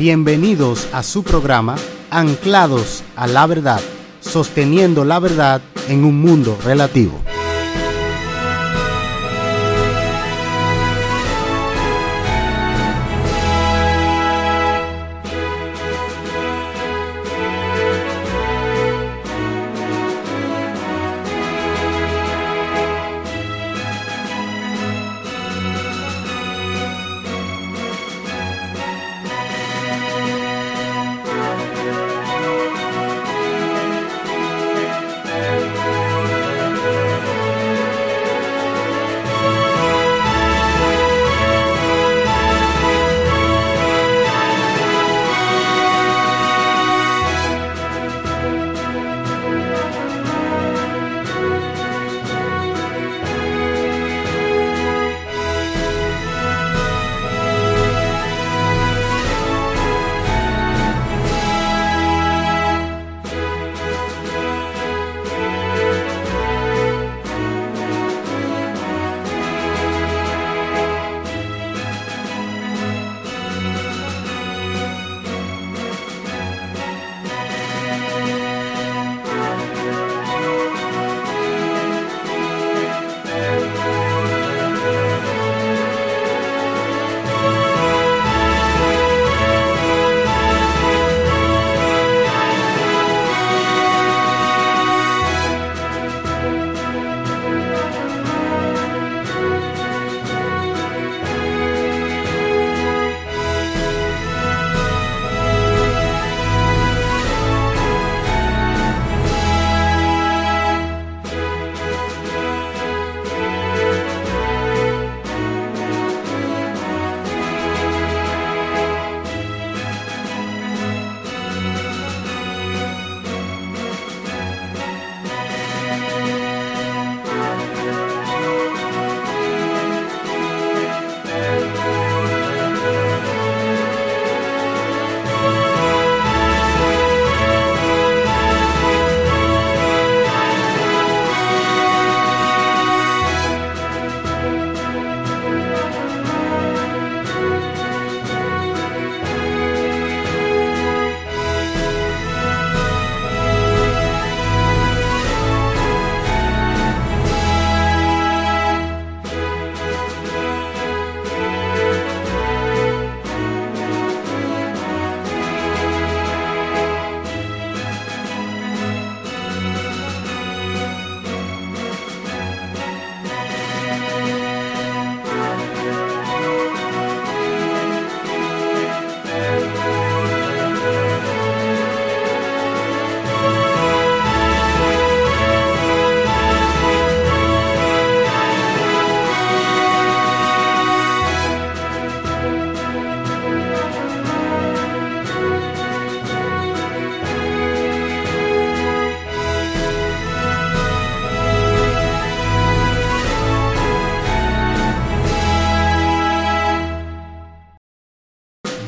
Bienvenidos a su programa Anclados a la Verdad, sosteniendo la verdad en un mundo relativo.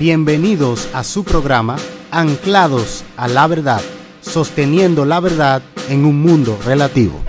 Bienvenidos a su programa Anclados a la Verdad, sosteniendo la verdad en un mundo relativo.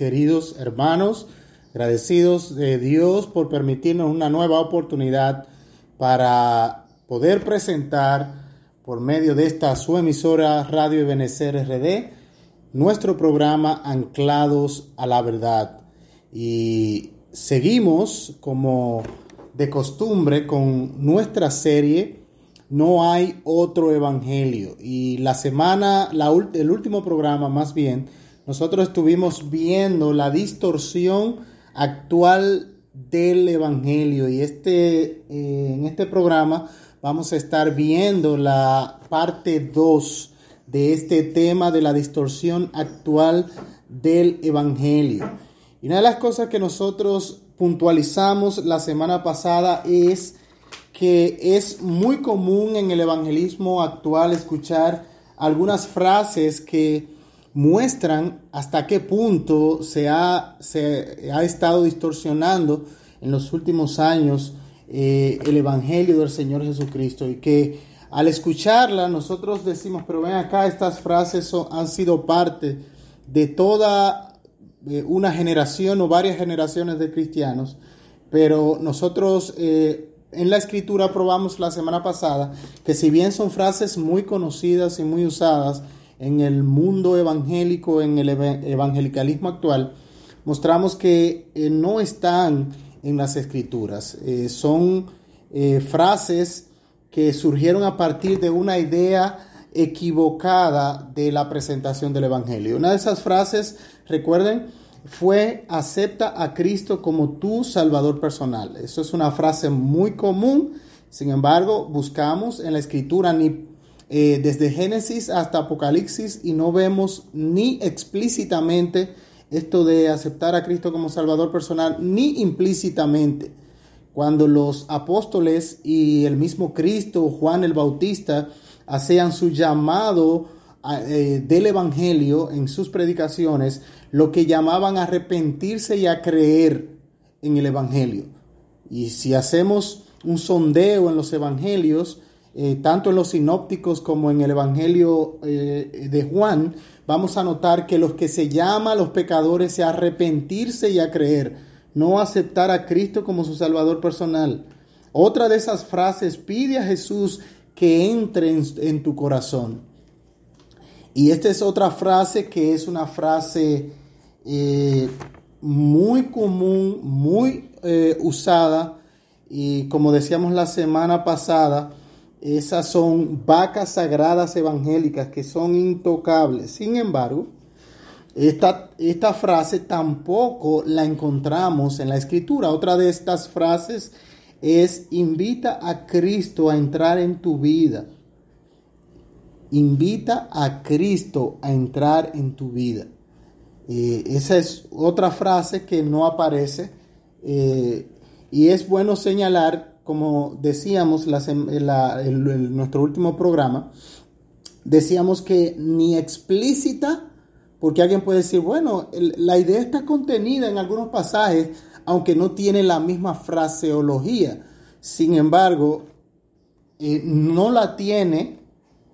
Queridos hermanos, agradecidos de Dios por permitirnos una nueva oportunidad para poder presentar por medio de esta su emisora Radio Ebenecer RD nuestro programa Anclados a la Verdad. Y seguimos como de costumbre con nuestra serie no hay otro evangelio. Y la semana, el último programa más bien, nosotros estuvimos viendo la distorsión actual del evangelio. Y este, eh, en este programa vamos a estar viendo la parte 2 de este tema de la distorsión actual del evangelio. Y una de las cosas que nosotros puntualizamos la semana pasada es que es muy común en el evangelismo actual escuchar algunas frases que muestran hasta qué punto se ha, se ha estado distorsionando en los últimos años eh, el Evangelio del Señor Jesucristo y que al escucharla nosotros decimos, pero ven acá, estas frases han sido parte de toda una generación o varias generaciones de cristianos, pero nosotros eh, en la escritura probamos la semana pasada que si bien son frases muy conocidas y muy usadas en el mundo evangélico, en el evangelicalismo actual, mostramos que eh, no están en las escrituras. Eh, son eh, frases que surgieron a partir de una idea equivocada de la presentación del Evangelio. Una de esas frases, recuerden, fue acepta a Cristo como tu Salvador personal. Eso es una frase muy común. Sin embargo, buscamos en la escritura ni eh, desde Génesis hasta Apocalipsis y no vemos ni explícitamente esto de aceptar a Cristo como Salvador personal, ni implícitamente. Cuando los apóstoles y el mismo Cristo, Juan el Bautista, hacían su llamado eh, del Evangelio en sus predicaciones, lo que llamaban a arrepentirse y a creer en el Evangelio. Y si hacemos un sondeo en los Evangelios, eh, tanto en los sinópticos como en el Evangelio eh, de Juan, vamos a notar que los que se llama a los pecadores a arrepentirse y a creer, no aceptar a Cristo como su Salvador personal. Otra de esas frases pide a Jesús que entre en tu corazón. Y esta es otra frase que es una frase eh, muy común, muy usada. Y como decíamos la semana pasada, esas son vacas sagradas evangélicas que son intocables. Sin embargo, esta, esta frase tampoco la encontramos en la escritura. Otra de estas frases es invita a Cristo a entrar en tu vida invita a Cristo a entrar en tu vida. Eh, esa es otra frase que no aparece eh, y es bueno señalar, como decíamos en, nuestro último programa, decíamos que ni explícita, porque alguien puede decir, bueno, la idea está contenida en algunos pasajes, aunque no tiene la misma fraseología. Sin embargo, eh, no la tiene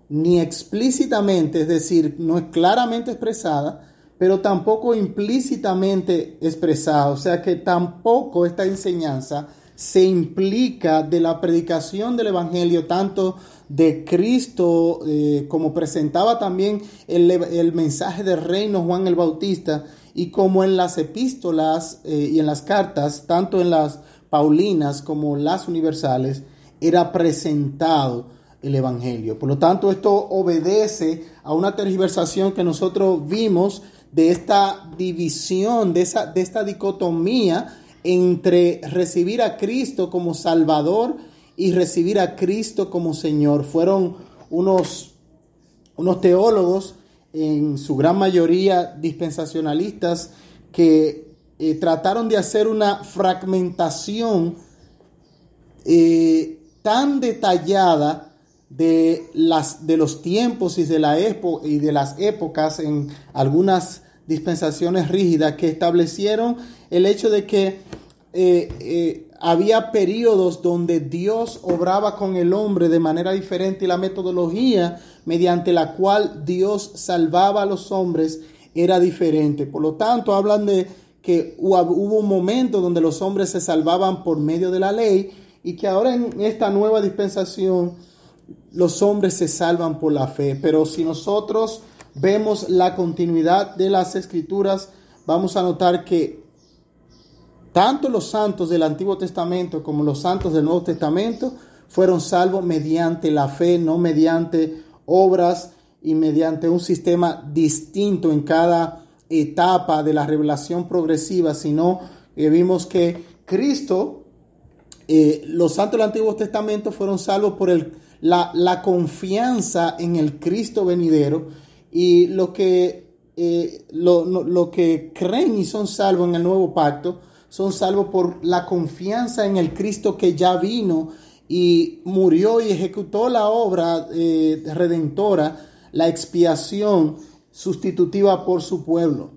ni explícitamente, es decir, no es claramente expresada, pero tampoco implícitamente expresada. O sea que tampoco esta enseñanza se implica de la predicación del Evangelio, tanto de Cristo, eh, como presentaba también el, mensaje del reino Juan el Bautista, y como en las epístolas eh, y en las cartas, tanto en las Paulinas como las universales, era presentado el Evangelio. Por lo tanto, esto obedece a una tergiversación que nosotros vimos de esta división, de, esa, de esta dicotomía entre recibir a Cristo como Salvador y recibir a Cristo como Señor. Fueron unos, unos teólogos, en su gran mayoría dispensacionalistas, que eh, trataron de hacer una fragmentación eh, tan detallada de, las, de los tiempos y de, la y de las épocas en algunas dispensaciones rígidas que establecieron el hecho de que eh, eh, había periodos donde Dios obraba con el hombre de manera diferente y la metodología mediante la cual Dios salvaba a los hombres era diferente. Por lo tanto, hablan de que hubo un momento donde los hombres se salvaban por medio de la ley y que ahora en esta nueva dispensación los hombres se salvan por la fe. Pero si nosotros vemos la continuidad de las escrituras, vamos a notar que tanto los santos del Antiguo Testamento como los santos del Nuevo Testamento fueron salvos mediante la fe, no mediante obras y mediante un sistema distinto en cada etapa de la revelación progresiva, sino que vimos que Cristo, eh, los santos del Antiguo Testamento fueron salvos por el, la, confianza en el Cristo venidero y lo que, eh, lo, lo que creen y son salvos en el nuevo pacto son salvos por la confianza en el Cristo que ya vino y murió y ejecutó la obra eh, redentora, la expiación sustitutiva por su pueblo.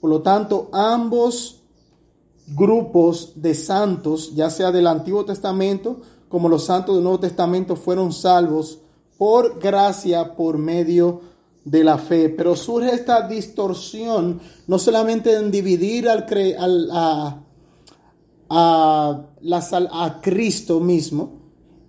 Por lo tanto, ambos grupos de santos, ya sea del Antiguo Testamento como los santos del Nuevo Testamento, fueron salvos por gracia, por medio de la fe. Pero surge esta distorsión, no solamente en dividir al, al a, a, a Cristo mismo,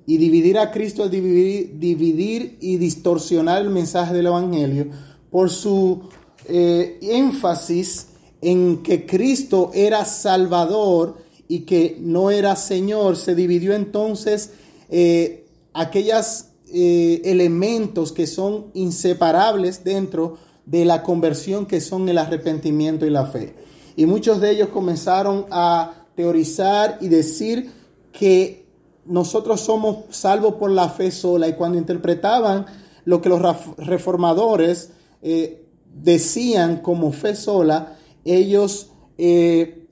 y dividir a Cristo es dividir, dividir y distorsionar el mensaje del Evangelio por su eh, énfasis en que Cristo era Salvador y que no era Señor. Se dividió entonces eh, aquellos eh, elementos que son inseparables dentro de la conversión que son el arrepentimiento y la fe. Y muchos de ellos comenzaron a teorizar y decir que nosotros somos salvos por la fe sola y cuando interpretaban lo que los reformadores eh, decían como fe sola, ellos eh,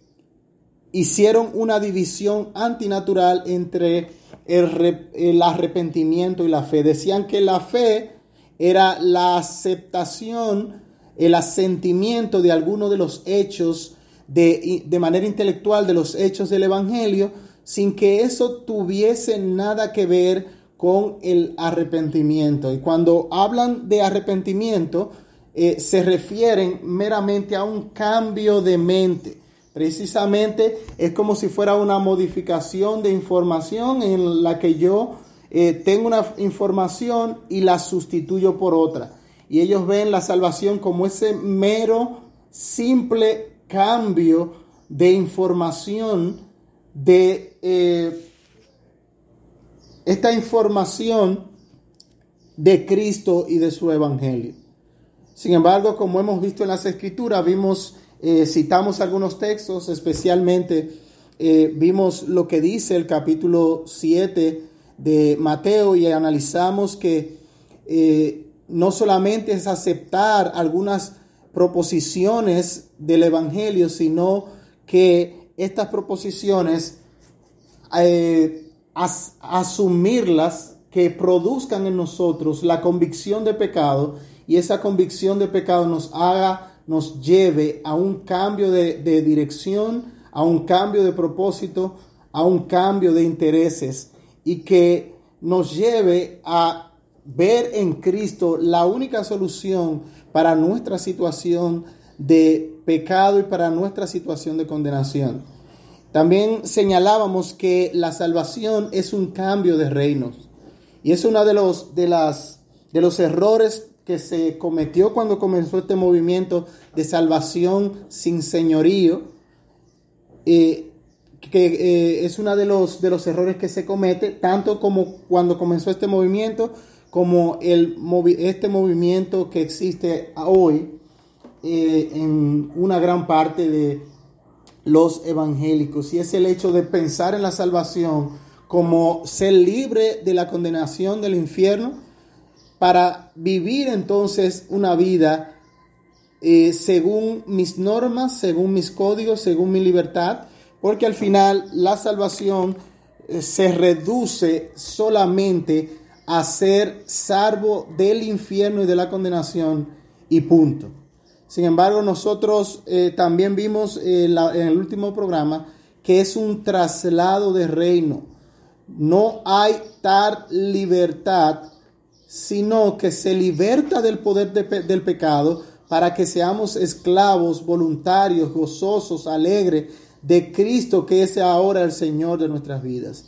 hicieron una división antinatural entre el, arrepentimiento y la fe. Decían que la fe era la aceptación, el asentimiento de algunos de los hechos de, de manera intelectual de los hechos del Evangelio, sin que eso tuviese nada que ver con el arrepentimiento. Y cuando hablan de arrepentimiento, eh, se refieren meramente a un cambio de mente. Precisamente es como si fuera una modificación de información en la que yo eh, tengo una información y la sustituyo por otra. Y ellos ven la salvación como ese mero, simple cambio de información de eh, esta información de Cristo y de su Evangelio. Sin embargo, como hemos visto en las Escrituras, vimos, eh, citamos algunos textos, especialmente eh, vimos lo que dice el capítulo 7 de Mateo y analizamos que no solamente es aceptar algunas proposiciones del Evangelio, sino que estas proposiciones, eh, asumirlas, que produzcan en nosotros la convicción de pecado y esa convicción de pecado nos haga, nos lleve a un cambio de, de dirección, a un cambio de propósito, a un cambio de intereses y que nos lleve a ver en Cristo la única solución para nuestra situación de pecado y para nuestra situación de condenación. También señalábamos que la salvación es un cambio de reinos. Y es uno de los, de las, de los errores que se cometió cuando comenzó este movimiento de salvación sin señorío, eh, que eh, es uno de los, de los errores que se comete, tanto como cuando comenzó este movimiento, como el, este movimiento que existe hoy, eh, en una gran parte de los evangélicos. Y es el hecho de pensar en la salvación como ser libre de la condenación del infierno para vivir entonces una vida eh, según mis normas, según mis códigos, según mi libertad, porque al final la salvación eh, se reduce solamente a ser salvo del infierno y de la condenación y punto. Sin embargo, nosotros eh, también vimos en el último programa que es un traslado de reino. No hay tal libertad, sino que se liberta del poder del pecado para que seamos esclavos, voluntarios, gozosos, alegres de Cristo, que es ahora el Señor de nuestras vidas.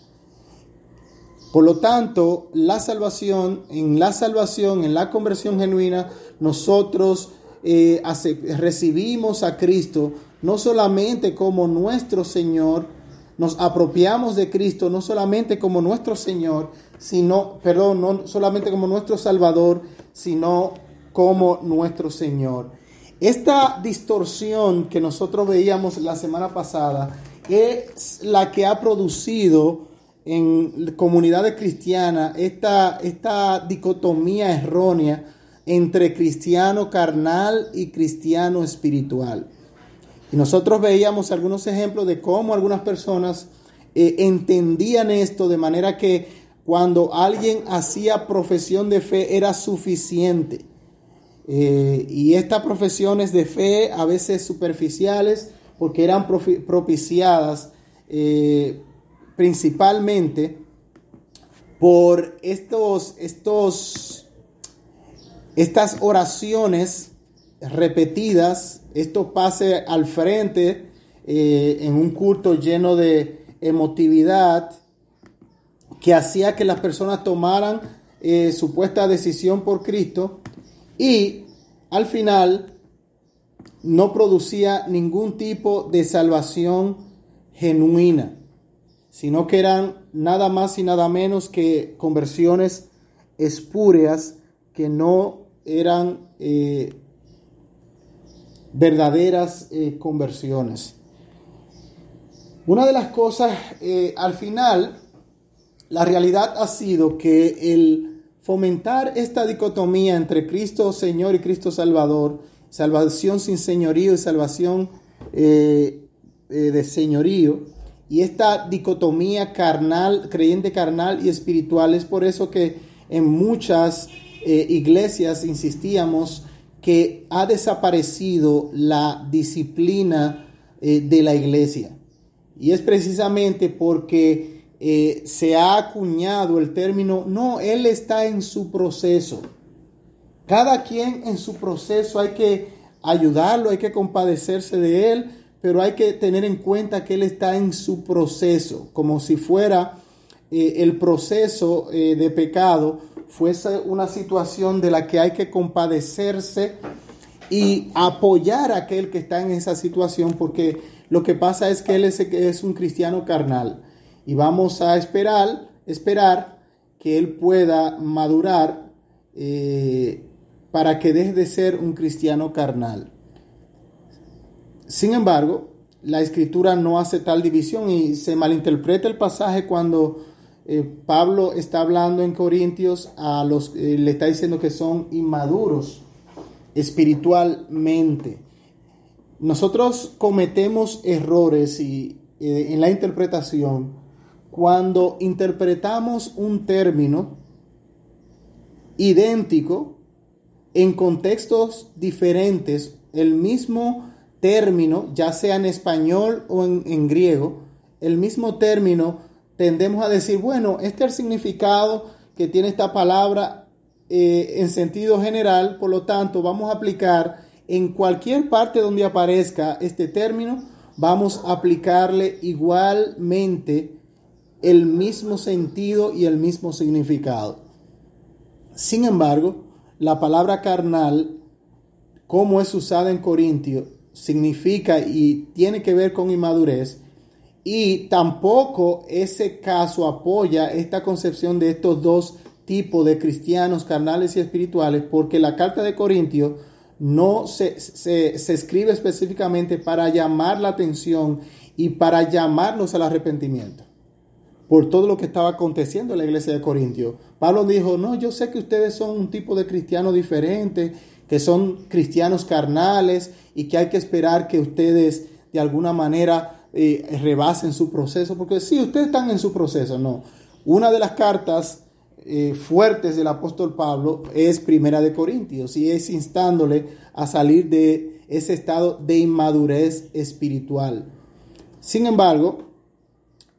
Por lo tanto, la salvación, en la salvación, en la conversión genuina, nosotros eh, recibimos a Cristo no solamente como nuestro Señor, nos apropiamos de Cristo no solamente como nuestro Señor, sino, perdón, no solamente como nuestro Salvador, sino como nuestro Señor. Esta distorsión que nosotros veíamos la semana pasada es la que ha producido en comunidades cristianas esta, esta dicotomía errónea entre cristiano carnal y cristiano espiritual. Y nosotros veíamos algunos ejemplos de cómo algunas personas eh, entendían esto de manera que cuando alguien hacía profesión de fe era suficiente. Eh, y estas profesiones de fe, a veces superficiales, porque eran propiciadas eh, principalmente por estos, estos, estas oraciones repetidas, esto pase al frente eh, en un culto lleno de emotividad que hacía que las personas tomaran eh, supuesta decisión por Cristo y al final no producía ningún tipo de salvación genuina, sino que eran nada más y nada menos que conversiones espúreas que no eran eh, verdaderas eh, conversiones. Una de las cosas, al final, la realidad ha sido que el fomentar esta dicotomía entre Cristo Señor y Cristo Salvador, salvación sin señorío y salvación eh, de señorío, y esta dicotomía carnal, creyente carnal y espiritual, es por eso que en muchas iglesias insistíamos que ha desaparecido la disciplina eh, de la iglesia. Y es precisamente porque eh, se ha acuñado el término, no, Él está en su proceso. Cada quien en su proceso hay que ayudarlo, hay que compadecerse de Él, pero hay que tener en cuenta que Él está en su proceso, como si fuera eh, el proceso de pecado fuese una situación de la que hay que compadecerse y apoyar a aquel que está en esa situación, porque lo que pasa es que él es, un cristiano carnal y vamos a esperar, esperar que él pueda madurar eh, para que deje de ser un cristiano carnal. Sin embargo, la escritura no hace tal división y se malinterpreta el pasaje cuando eh, Pablo está hablando en Corintios a los, eh, le está diciendo que son inmaduros espiritualmente. Nosotros cometemos errores y, eh, en la interpretación cuando interpretamos un término idéntico en contextos diferentes, el mismo término, ya sea en español o en, griego, el mismo término tendemos a decir, bueno, este es el significado que tiene esta palabra eh, en sentido general, por lo tanto vamos a aplicar en cualquier parte donde aparezca este término, vamos a aplicarle igualmente el mismo sentido y el mismo significado. Sin embargo, la palabra carnal, como es usada en Corintio, significa y tiene que ver con inmadurez, y tampoco ese caso apoya esta concepción de estos dos tipos de cristianos carnales y espirituales, porque la carta de Corintios no se, se, escribe específicamente para llamar la atención y para llamarnos al arrepentimiento por todo lo que estaba aconteciendo en la iglesia de Corintios. Pablo dijo, no, yo sé que ustedes son un tipo de cristiano diferente, que son cristianos carnales y que hay que esperar que ustedes de alguna manera eh, rebasen su proceso, porque si ustedes están en su proceso, no. Una de las cartas eh, fuertes del apóstol Pablo es Primera de Corintios y es instándole a salir de ese estado de inmadurez espiritual. Sin embargo,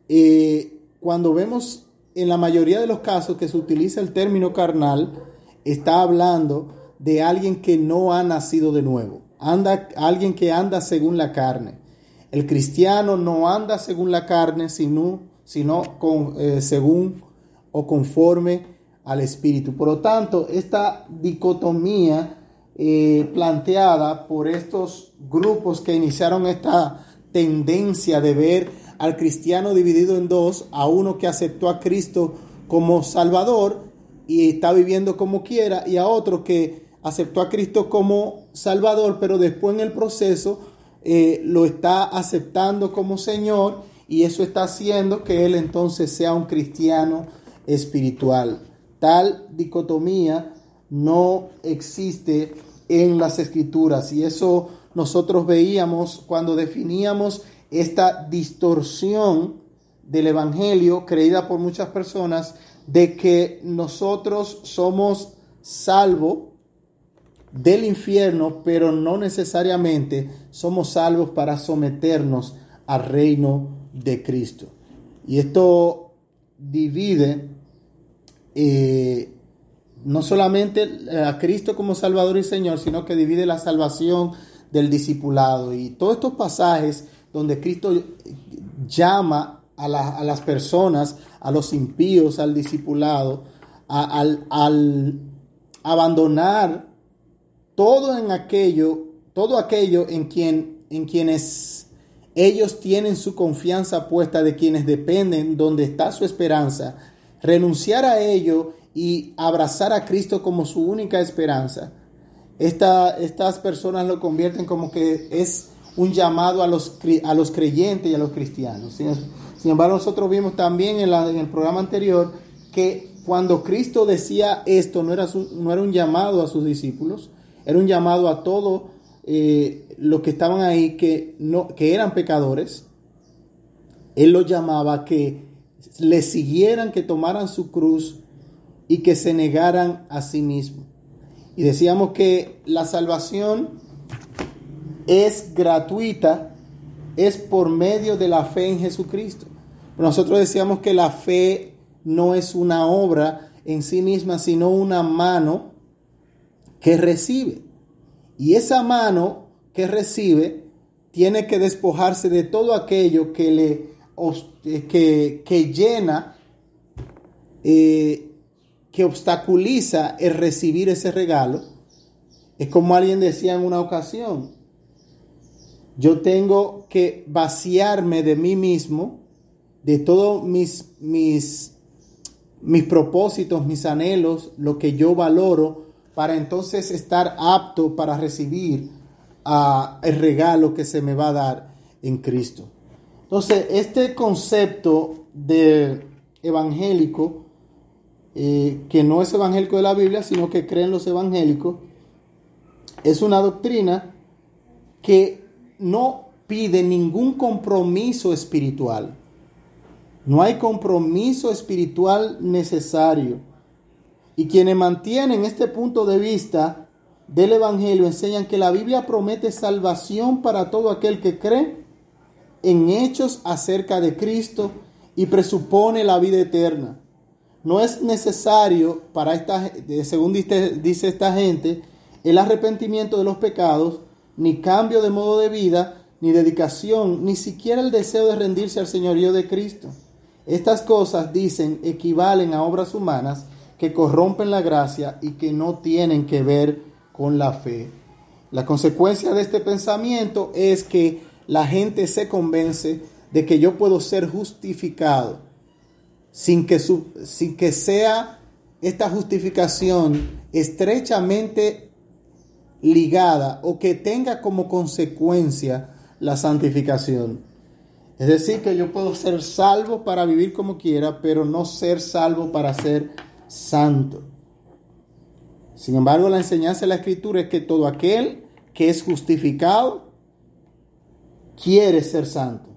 eh, cuando vemos en la mayoría de los casos que se utiliza el término carnal, está hablando de alguien que no ha nacido de nuevo, anda, alguien que anda según la carne. El cristiano no anda según la carne, sino, sino con, eh, según o conforme al Espíritu. Por lo tanto, esta dicotomía eh, planteada por estos grupos que iniciaron esta tendencia de ver al cristiano dividido en dos, a uno que aceptó a Cristo como Salvador y está viviendo como quiera, y a otro que aceptó a Cristo como Salvador, pero después en el proceso eh, lo está aceptando como Señor y eso está haciendo que él entonces sea un cristiano espiritual. Tal dicotomía no existe en las escrituras y eso nosotros veíamos cuando definíamos esta distorsión del Evangelio creída por muchas personas de que nosotros somos salvos del infierno, pero no necesariamente somos salvos para someternos al reino de Cristo. Y esto divide eh, no solamente a Cristo como Salvador y Señor, sino que divide la salvación del discipulado. Y todos estos pasajes donde Cristo llama a, las personas, a los impíos, al discipulado, al, al abandonar todo en aquello, todo aquello en quien en quienes ellos tienen su confianza puesta de quienes dependen, donde está su esperanza, renunciar a ello y abrazar a Cristo como su única esperanza. estas personas lo convierten como que es un llamado a los, a los creyentes y a los cristianos. Sin, embargo, nosotros vimos también en, el programa anterior que cuando Cristo decía esto, no era, no era un llamado a sus discípulos, era un llamado a todos eh, los que estaban ahí que, no, que eran pecadores. Él los llamaba que le siguieran, que tomaran su cruz y que se negaran a sí mismos. Y decíamos que la salvación es gratuita, es por medio de la fe en Jesucristo. Nosotros decíamos que la fe no es una obra en sí misma, sino una mano que recibe. Y esa mano que recibe tiene que despojarse de todo aquello que le que, que llena, eh, que obstaculiza el recibir ese regalo. Es como alguien decía en una ocasión, yo tengo que vaciarme de mí mismo, de todos mis, mis, mis propósitos, mis anhelos, lo que yo valoro, para entonces estar apto para recibir uh, el regalo que se me va a dar en Cristo. Entonces, este concepto de evangélico, eh, que no es evangélico de la Biblia, sino que creen los evangélicos, es una doctrina que no pide ningún compromiso espiritual. No hay compromiso espiritual necesario. Y quienes mantienen este punto de vista del Evangelio enseñan que la Biblia promete salvación para todo aquel que cree en hechos acerca de Cristo y presupone la vida eterna. No es necesario para esta, según dice, esta gente, el arrepentimiento de los pecados, ni cambio de modo de vida, ni dedicación, ni siquiera el deseo de rendirse al señorío de Cristo. Estas cosas, dicen, equivalen a obras humanas que corrompen la gracia y que no tienen que ver con la fe. La consecuencia de este pensamiento es que la gente se convence de que yo puedo ser justificado sin que, sin que sea esta justificación estrechamente ligada o que tenga como consecuencia la santificación. Es decir, que yo puedo ser salvo para vivir como quiera, pero no ser salvo para ser santo. Sin embargo, la enseñanza de la escritura es que todo aquel que es justificado quiere ser santo.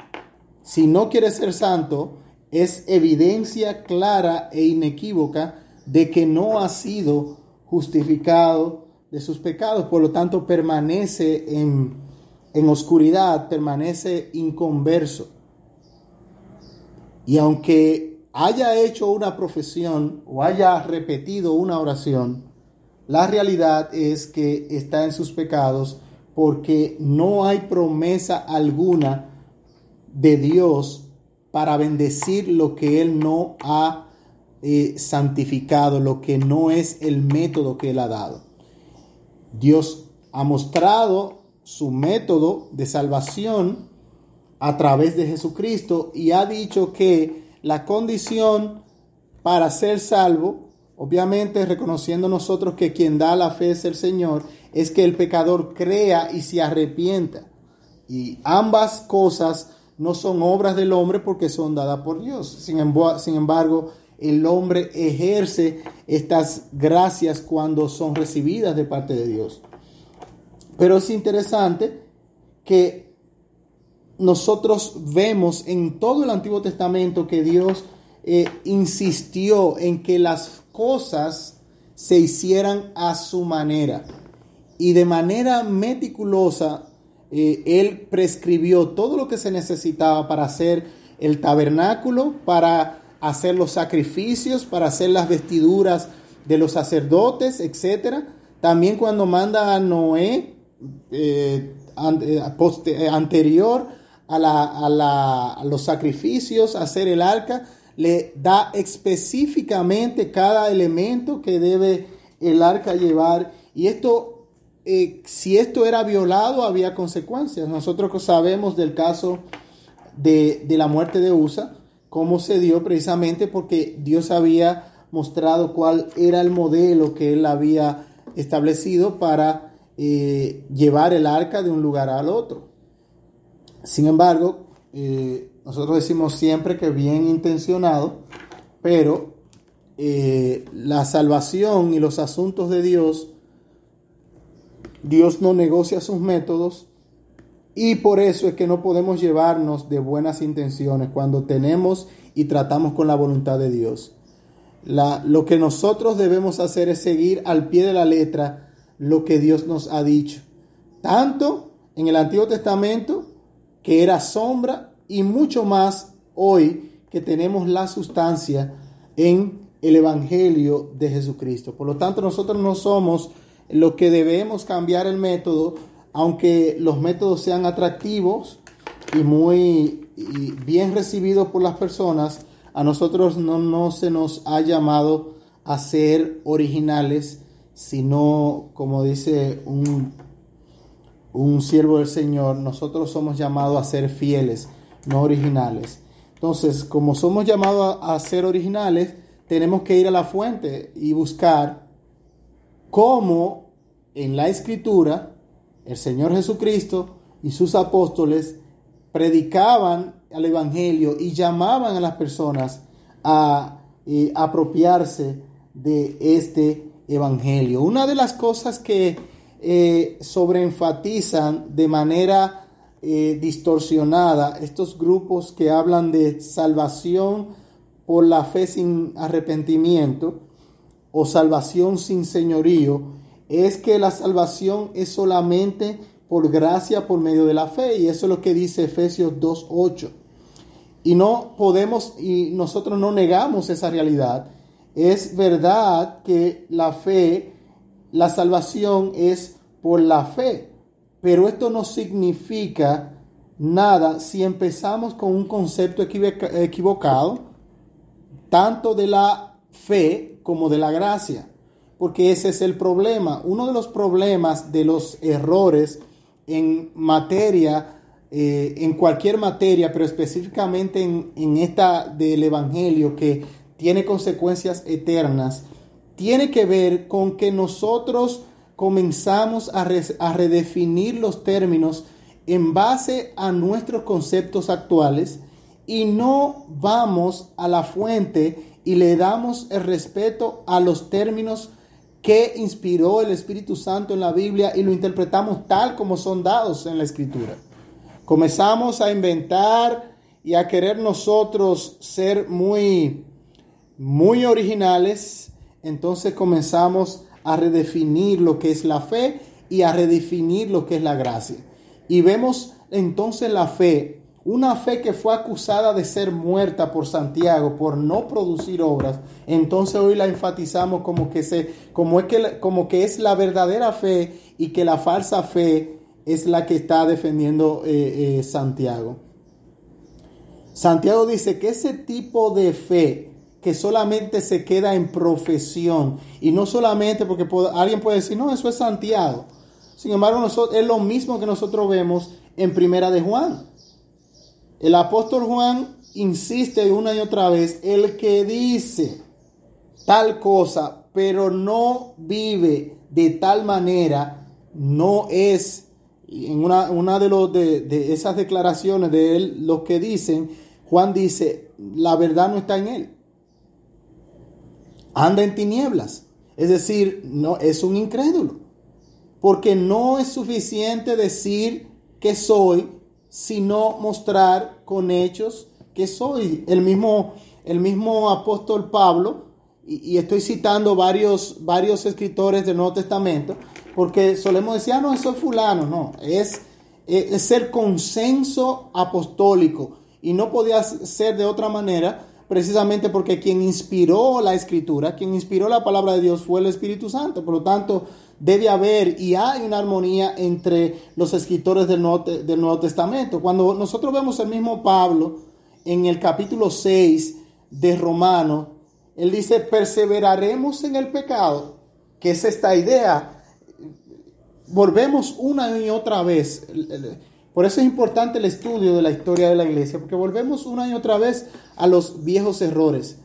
Si no quiere ser santo, es evidencia clara e inequívoca de que no ha sido justificado de sus pecados. Por lo tanto, permanece en, en oscuridad, permanece inconverso. Y aunque haya hecho una profesión o haya repetido una oración, La realidad es que está en sus pecados porque no hay promesa alguna de Dios para bendecir lo que Él no ha eh, santificado, lo que no es el método que Él ha dado. Dios ha mostrado su método de salvación a través de Jesucristo y ha dicho que la condición para ser salvo, obviamente reconociendo nosotros que quien da la fe es el Señor, es que el pecador crea y se arrepienta. Y ambas cosas no son obras del hombre porque son dadas por Dios. Sin, embargo, el hombre ejerce estas gracias cuando son recibidas de parte de Dios. Pero es interesante que nosotros vemos en todo el Antiguo Testamento que Dios eh, insistió en que las cosas se hicieran a su manera. Y de manera meticulosa, eh, Él prescribió todo lo que se necesitaba para hacer el tabernáculo, para hacer los sacrificios, para hacer las vestiduras de los sacerdotes, etc. También cuando manda a Noé eh, eh, eh, anterior a, los sacrificios, hacer el arca, le da específicamente cada elemento que debe el arca llevar. Y esto, si esto era violado, había consecuencias. Nosotros sabemos del caso de, de la muerte de Usa, cómo se dio precisamente porque Dios había mostrado cuál era el modelo que él había establecido para eh, llevar el arca de un lugar al otro. Sin embargo, eh, nosotros decimos siempre que bien intencionado, pero eh, la salvación y los asuntos de Dios, Dios no negocia sus métodos y por eso es que no podemos llevarnos de buenas intenciones cuando tenemos y tratamos con la voluntad de Dios. lo que nosotros debemos hacer es seguir al pie de la letra lo que Dios nos ha dicho. Tanto en el Antiguo Testamento, que era sombra, y mucho más hoy que tenemos la sustancia en el Evangelio de Jesucristo. Por lo tanto, nosotros no somos lo que debemos cambiar el método, aunque los métodos sean atractivos y muy bien recibidos por las personas, a nosotros no, no se nos ha llamado a ser originales, sino, como dice un, un siervo del Señor, nosotros somos llamados a ser fieles, no originales. Entonces, como somos llamados a, ser originales, tenemos que ir a la fuente y buscar cómo en la escritura el Señor Jesucristo y sus apóstoles predicaban al Evangelio y llamaban a las personas a eh, apropiarse de este evangelio. Una de las cosas que eh, sobreenfatizan de manera eh, distorsionada estos grupos que hablan de salvación por la fe sin arrepentimiento o salvación sin señorío es que la salvación es solamente por gracia por medio de la fe. Y eso es lo que dice Efesios 2.8 y no podemos y nosotros no negamos esa realidad. Es verdad que la fe, la salvación es por la fe, pero esto no significa nada si empezamos con un concepto equivocado, tanto de la fe como de la gracia, porque ese es el problema. Uno de los problemas de los errores en materia, eh, en cualquier materia, pero específicamente en, en esta del Evangelio, que tiene consecuencias eternas, tiene que ver con que nosotros comenzamos a, redefinir los términos en base a nuestros conceptos actuales y no vamos a la fuente y le damos el respeto a los términos que inspiró el Espíritu Santo en la Biblia y lo interpretamos tal como son dados en la Escritura. Comenzamos a inventar y a querer nosotros ser muy muy originales, entonces comenzamos a redefinir lo que es la fe y a redefinir lo que es la gracia. Y vemos entonces la fe una fe que fue acusada de ser muerta por Santiago por no producir obras, entonces hoy la enfatizamos como que, se, como es, que, como que es la verdadera fe y que la falsa fe es la que está defendiendo eh, eh, Santiago. Santiago dice que ese tipo de fe que solamente se queda en profesión y no solamente porque alguien puede decir, no, eso es Santiago. Sin embargo, nosotros, es lo mismo que nosotros vemos en Primera de Juan. El apóstol Juan insiste una y otra vez, el que dice tal cosa, pero no vive de tal manera, no es, en una, de, los, de, de esas declaraciones de él, los que dicen, Juan dice, la verdad no está en él. Anda en tinieblas. Es decir, no es un incrédulo. Porque no es suficiente decir que soy, sino mostrar con hechos que soy. El mismo, el mismo apóstol Pablo, y, estoy citando varios, varios escritores del Nuevo Testamento, porque solemos decir, ah, no, es fulano, no, es, es ser consenso apostólico, y no podía ser de otra manera, precisamente porque quien inspiró la escritura, quien inspiró la palabra de Dios fue el Espíritu Santo, por lo tanto, debe haber y hay una armonía entre los escritores del Nuevo, del Nuevo Testamento. Cuando nosotros vemos el mismo Pablo en el capítulo 6 de Romano, él dice, perseveraremos en el pecado, que es esta idea. Volvemos una y otra vez. Por eso es importante el estudio de la historia de la iglesia, porque volvemos una y otra vez a los viejos errores.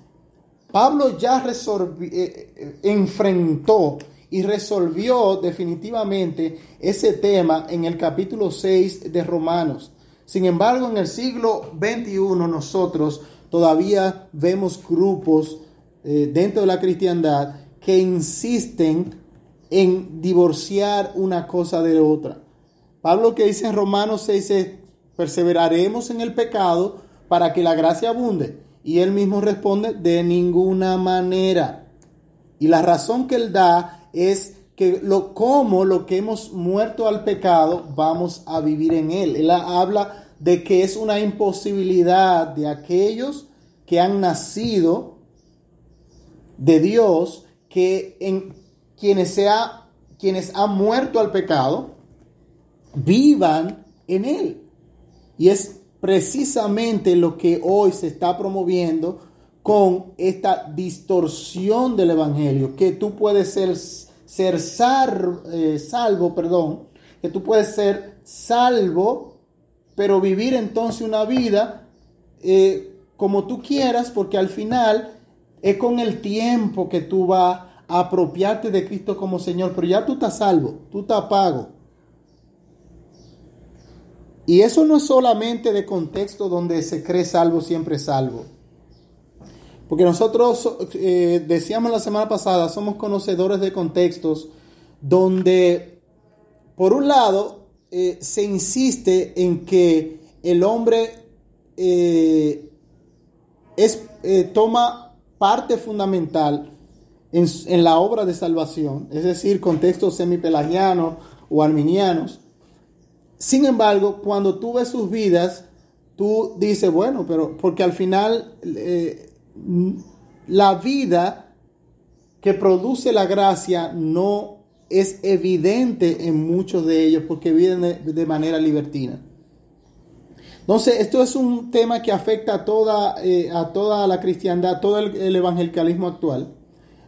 Pablo ya eh, eh, enfrentó y resolvió definitivamente ese tema en el capítulo 6 de Romanos. Sin embargo, en el siglo XXI nosotros todavía vemos grupos eh, dentro de la cristiandad que insisten en divorciar una cosa de otra. Pablo que dice en Romanos 6 perseveraremos en el pecado para que la gracia abunde. Y él mismo responde, de ninguna manera. Y la razón que él da es que lo como lo que hemos muerto al pecado vamos a vivir en él. Él habla de que es una imposibilidad de aquellos que han nacido de Dios, que en quienes sea quienes han muerto al pecado vivan en él. Y es precisamente lo que hoy se está promoviendo con esta distorsión del Evangelio, que tú puedes ser, ser eh, salvo, perdón, que tú puedes ser salvo, pero vivir entonces una vida eh, como tú quieras, porque al final es con el tiempo que tú vas a apropiarte de Cristo como Señor, pero ya tú estás salvo, tú estás pago. Y eso no es solamente de contexto donde se cree salvo, siempre salvo. Porque nosotros eh, decíamos la semana pasada, somos conocedores de contextos donde, por un lado, eh, se insiste en que el hombre eh, es, toma parte fundamental en, en, la obra de salvación, es decir, contextos semipelagianos o arminianos. Sin embargo, cuando tú ves sus vidas, tú dices, bueno, pero porque al final la vida que produce la gracia no es evidente en muchos de ellos porque viven de, manera libertina. Entonces, esto es un tema que afecta a toda, eh, a toda la cristiandad, todo el, evangelicalismo actual.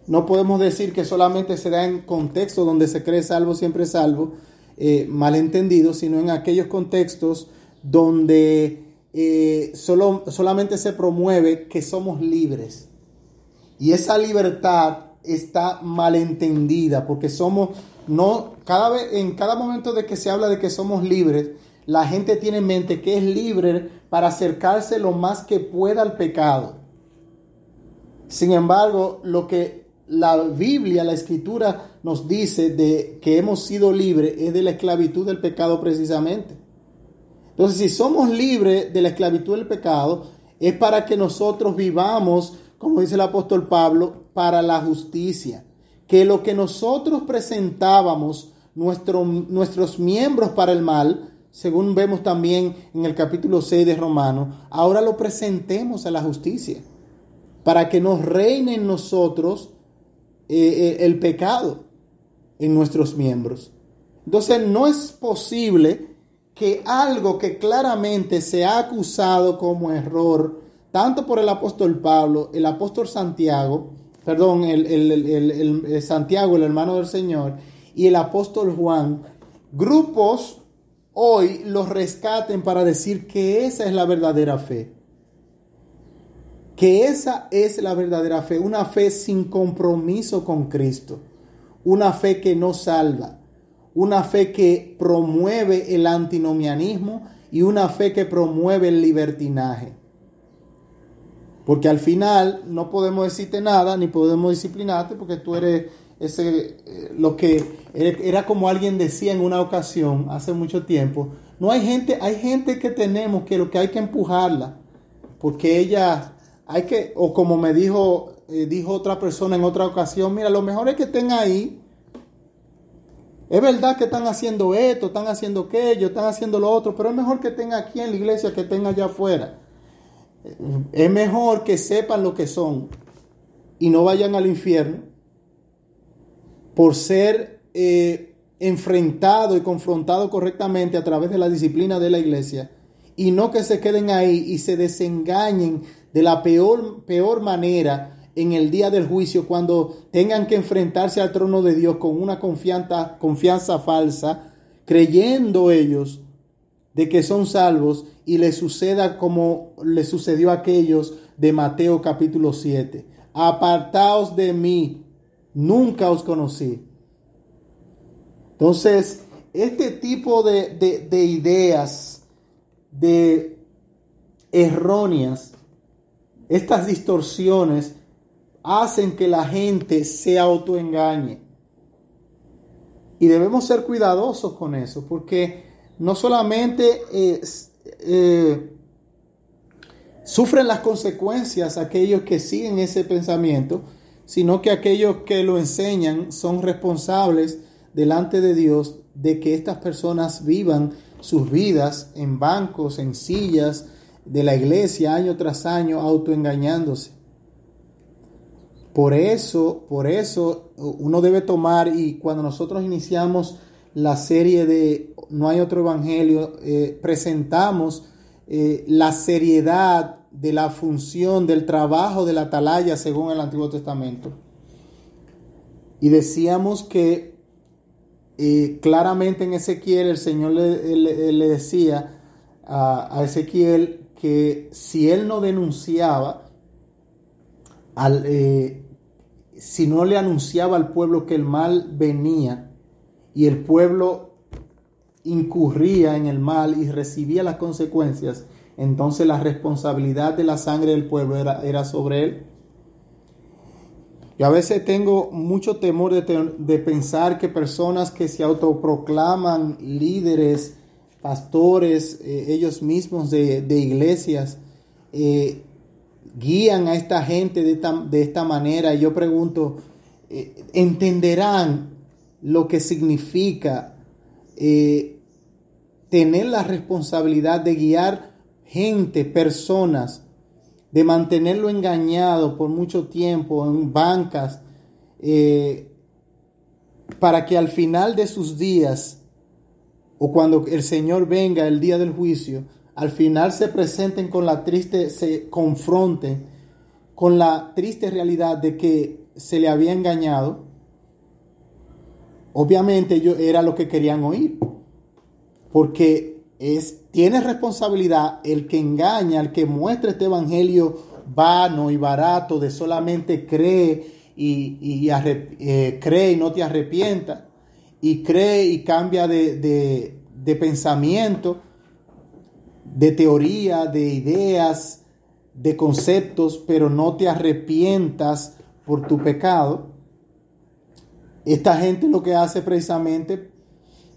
No podemos decir que solamente se da en contextos donde se cree salvo, siempre salvo, eh, malentendido, sino en aquellos contextos donde eh, solo, solamente se promueve que somos libres. Y esa libertad está malentendida porque somos, no, cada vez, en cada momento de que se habla de que somos libres, la gente tiene en mente que es libre para acercarse lo más que pueda al pecado. Sin embargo, lo que la Biblia, la escritura nos dice de que hemos sido libres es de la esclavitud del pecado precisamente. Entonces, si somos libres de la esclavitud del pecado, es para que nosotros vivamos, como dice el apóstol Pablo, para la justicia. Que lo que nosotros presentábamos, nuestros miembros para el mal, según vemos también en el capítulo 6 de Romanos, ahora lo presentemos a la justicia, para que nos reine en nosotros eh, eh, el pecado en nuestros miembros. Entonces no es posible que algo que claramente se ha acusado como error, tanto por el apóstol Pablo, el apóstol Santiago, perdón, el, Santiago, el hermano del Señor, y el apóstol Juan, grupos hoy los rescaten para decir que esa es la verdadera fe. Que esa es la verdadera fe, una fe sin compromiso con Cristo, una fe que no salva, una fe que promueve el antinomianismo y una fe que promueve el libertinaje. Porque al final no podemos decirte nada ni podemos disciplinarte porque tú eres ese eh, lo que era como alguien decía en una ocasión hace mucho tiempo, no hay gente, hay gente que tenemos que lo que hay que empujarla porque ella hay que o como me dijo eh, dijo otra persona en otra ocasión, mira, lo mejor es que estén ahí es verdad que están haciendo esto, están haciendo aquello, están haciendo lo otro, pero es mejor que estén aquí en la iglesia que estén allá afuera. Es mejor que sepan lo que son y no vayan al infierno por ser eh, enfrentado y confrontado correctamente a través de la disciplina de la iglesia y no que se queden ahí y se desengañen de la peor, peor manera en el día del juicio cuando tengan que enfrentarse al trono de Dios con una confianza, confianza falsa, creyendo ellos de que son salvos y les suceda como le sucedió a aquellos de Mateo capítulo 7. Apartaos de mí, nunca os conocí. Entonces, este tipo de, de, de ideas, de erróneas, estas distorsiones, hacen que la gente se autoengañe. Y debemos ser cuidadosos con eso, porque no solamente eh, sufren las consecuencias aquellos que siguen ese pensamiento, sino que aquellos que lo enseñan son responsables delante de Dios de que estas personas vivan sus vidas en bancos, en sillas de la iglesia año tras año, autoengañándose. Por eso, por eso uno debe tomar y cuando nosotros iniciamos la serie de No hay otro evangelio, eh, presentamos eh, la seriedad de la función, del trabajo de la atalaya según el Antiguo Testamento. Y decíamos que eh, claramente en Ezequiel el Señor le, decía a, a Ezequiel que si él no denunciaba al, si no le anunciaba al pueblo que el mal venía y el pueblo incurría en el mal y recibía las consecuencias, entonces la responsabilidad de la sangre del pueblo era, era sobre él. Yo a veces tengo mucho temor de, pensar que personas que se autoproclaman líderes, pastores, eh, ellos mismos de, iglesias, eh, guían a esta gente de esta, de esta manera. Y yo pregunto, eh, ¿entenderán lo que significa eh, tener la responsabilidad de guiar gente, personas, de mantenerlo engañado por mucho tiempo en bancas, eh, para que al final de sus días, o cuando el Señor venga el día del juicio, al final se presenten con la triste, se confronten con la triste realidad de que se le había engañado, obviamente yo era lo que querían oír, porque es, tiene responsabilidad el que engaña, el que muestra este evangelio vano y barato de solamente cree y, eh, cree y no te arrepienta, y cree y cambia de, de pensamiento de teoría, de ideas, de conceptos, pero no te arrepientas por tu pecado. Esta gente lo que hace precisamente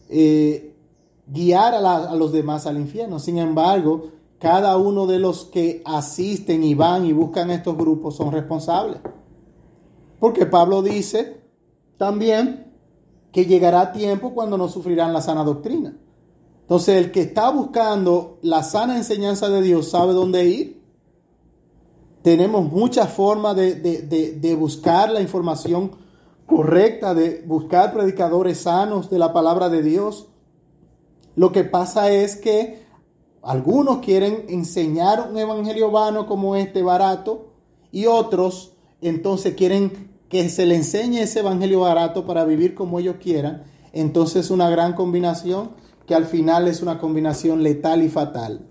eh, guiar a, a los demás al infierno. Sin embargo, cada uno de los que asisten y van y buscan estos grupos son responsables. Porque Pablo dice también que llegará tiempo cuando no sufrirán la sana doctrina. Entonces el que está buscando la sana enseñanza de Dios sabe dónde ir. Tenemos muchas formas de, de buscar la información correcta, de buscar predicadores sanos de la palabra de Dios. Lo que pasa es que algunos quieren enseñar un evangelio vano como este barato y otros entonces quieren que se le enseñe ese evangelio barato para vivir como ellos quieran. Entonces una gran combinación que al final es una combinación letal y fatal.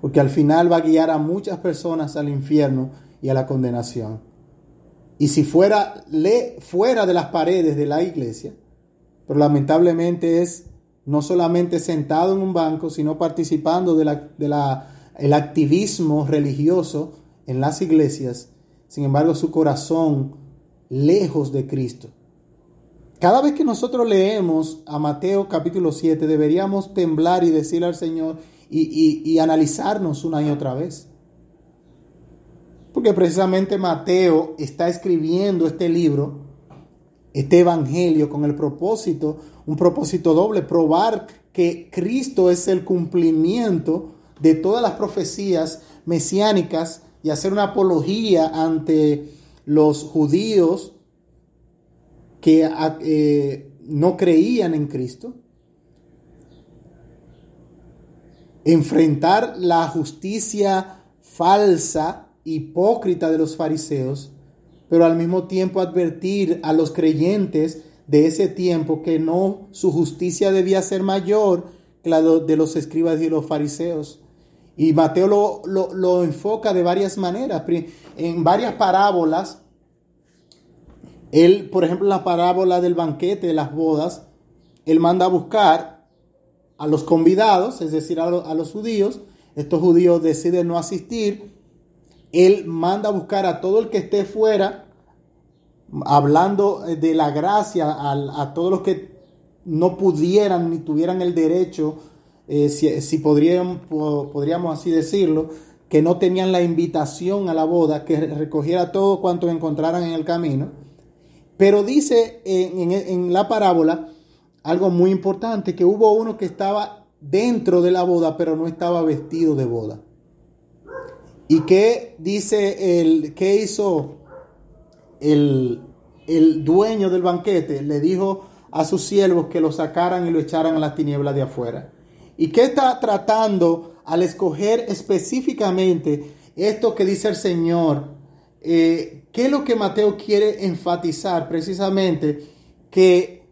Porque al final va a guiar a muchas personas al infierno y a la condenación. Y si fuera, le, fuera de las paredes de la iglesia, pero lamentablemente es no solamente sentado en un banco, sino participando del activismo religioso en las iglesias, sin embargo su corazón lejos de Cristo. Cada vez que nosotros leemos a Mateo capítulo 7, deberíamos temblar y decirle al Señor y, analizarnos una y otra vez. Porque precisamente Mateo está escribiendo este libro, este evangelio, con el propósito, un propósito doble, probar que Cristo es el cumplimiento de todas las profecías mesiánicas y hacer una apología ante los judíos que eh, no creían en Cristo, enfrentar la justicia falsa, hipócrita de los fariseos, pero al mismo tiempo advertir a los creyentes de ese tiempo que no, su justicia debía ser mayor que la de los escribas y los fariseos. Y Mateo lo, lo enfoca de varias maneras, en varias parábolas él, por ejemplo, la parábola del banquete de las bodas, él manda a buscar a los convidados, es decir, a, los judíos. Estos judíos deciden no asistir. Él manda a buscar a todo el que esté fuera, hablando de la gracia a, todos los que no pudieran ni tuvieran el derecho, eh, si, si podrían, podríamos así decirlo, que no tenían la invitación a la boda, que recogiera todo cuanto encontraran en el camino. Pero dice en, la parábola algo muy importante, que hubo uno que estaba dentro de la boda, pero no estaba vestido de boda. ¿Y qué dice el, qué hizo el, el dueño del banquete? Le dijo a sus siervos que lo sacaran y lo echaran a las tinieblas de afuera. ¿Y qué está tratando al escoger específicamente esto que dice el Señor eh, ¿qué es lo que Mateo quiere enfatizar? Precisamente que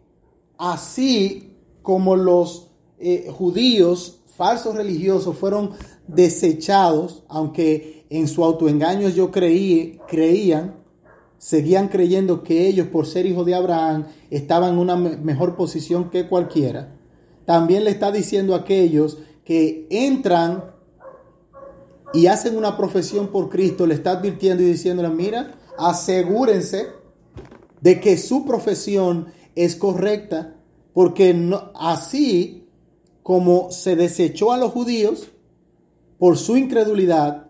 así como los eh, judíos falsos religiosos fueron desechados, aunque en su autoengaño yo creí, creían, seguían creyendo que ellos por ser hijos de Abraham estaban en una mejor posición que cualquiera. También le está diciendo a aquellos que entran y hacen una profesión por Cristo, le está advirtiendo y diciéndole, mira, asegúrense de que su profesión es correcta, porque así como se desechó a los judíos por su incredulidad,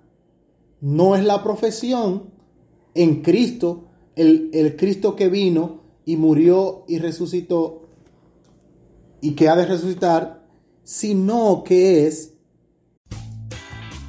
no es la profesión en Cristo, el, el Cristo que vino y murió y resucitó y que ha de resucitar, sino que es